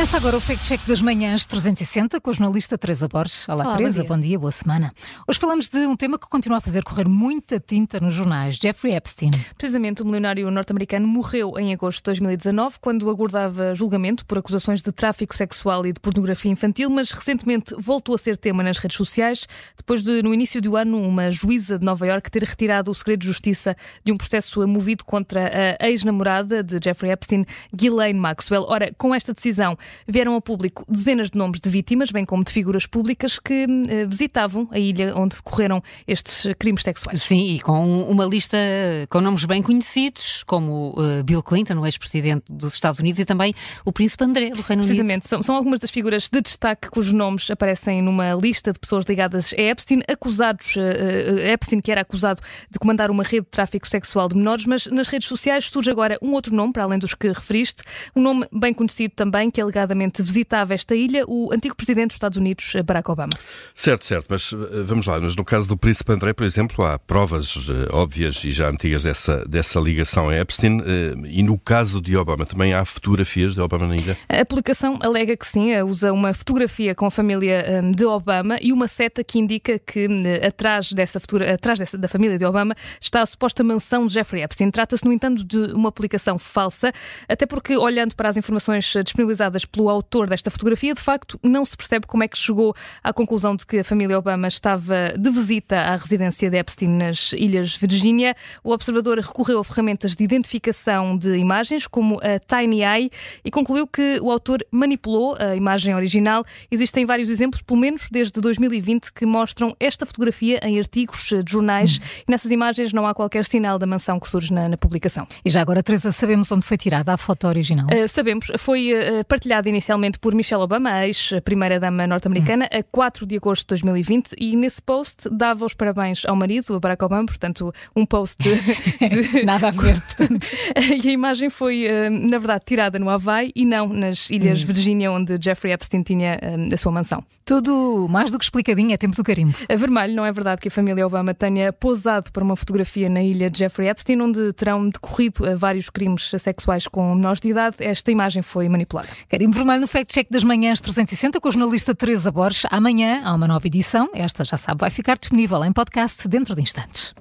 Começa agora o Fake Check das Manhãs 360 com a jornalista Teresa Borges. Olá, Olá, Teresa, bom dia. bom dia, boa semana. Hoje falamos de um tema que continua a fazer correr muita tinta nos jornais, Jeffrey Epstein. Precisamente, o milionário norte-americano morreu em agosto de 2019, quando aguardava julgamento por acusações de tráfico sexual e de pornografia infantil, mas recentemente voltou a ser tema nas redes sociais, depois de, no início do ano, uma juíza de Nova Iorque ter retirado o segredo de justiça de um processo movido contra a ex-namorada de Jeffrey Epstein, Ghislaine Maxwell. Ora, com esta decisão, vieram ao público dezenas de nomes de vítimas, bem como de figuras públicas que eh, visitavam a ilha onde decorreram estes crimes sexuais. Sim, e com uma lista com nomes bem conhecidos, como uh, Bill Clinton, o ex-presidente dos Estados Unidos, e também o príncipe André do Reino Unido. Precisamente, são, são algumas das figuras de destaque cujos nomes aparecem numa lista de pessoas ligadas a Epstein, acusados, uh, Epstein que era acusado de comandar uma rede de tráfico sexual de menores, mas nas redes sociais surge agora um outro nome, para além dos que referiste, um nome bem conhecido também, que alegadamente visitava esta ilha, o antigo presidente dos Estados Unidos, Barack Obama. Certo, certo, mas eh, vamos lá, mas no caso do príncipe André, por exemplo, há provas eh, óbvias e já antigas dessa, dessa ligação a Epstein, eh, e no caso de Obama, também há fotografias de Obama na ilha? A publicação alega que sim, usa uma fotografia com a família hum, de Obama e uma seta que indica que hum, atrás, dessa futura, atrás dessa, da família de Obama está a suposta mansão de Jeffrey Epstein. Trata-se, no entanto, de uma publicação falsa, até porque, olhando para as informações disponibilizadas pelo autor desta fotografia, de facto, não se percebe como é que chegou à conclusão de que a família Obama estava de visita à residência de Epstein nas Ilhas Virgínia. O observador recorreu a ferramentas de identificação de imagens, como a Tiny Eye, e concluiu que o autor manipulou a imagem original. Existem vários exemplos, pelo menos desde 2020, que mostram esta fotografia em artigos de jornais e nessas imagens não há qualquer sinal da mansão que surge na, na publicação. E já agora, Teresa, sabemos onde foi tirada a foto original? Uh, sabemos, foi uh, partilhada inicialmente por Michelle Obama, a ex-primeira-dama norte-americana, a 4 de agosto de 2020, e nesse post dava os parabéns ao marido, a Barack Obama, portanto, um post de. Nada a ver, portanto. e a imagem foi, uh, na verdade, tirada no Havaí e não nas Ilhas Hum. Virgínia, onde Jeffrey Epstein tinha a sua mansão. Tudo mais do que explicadinho, é tempo do carimbo. A vermelho, não é verdade que a família Obama tenha posado para uma fotografia na ilha de Jeffrey Epstein, onde terão decorrido uh, vários crimes sexuais com menores de idade. Esta imagem foi manipulada. Carimbo vermelho no Fact Check das Manhãs 360 com a jornalista Teresa Borges. Amanhã há uma nova edição. Esta, já sabe, vai ficar disponível em podcast dentro de instantes.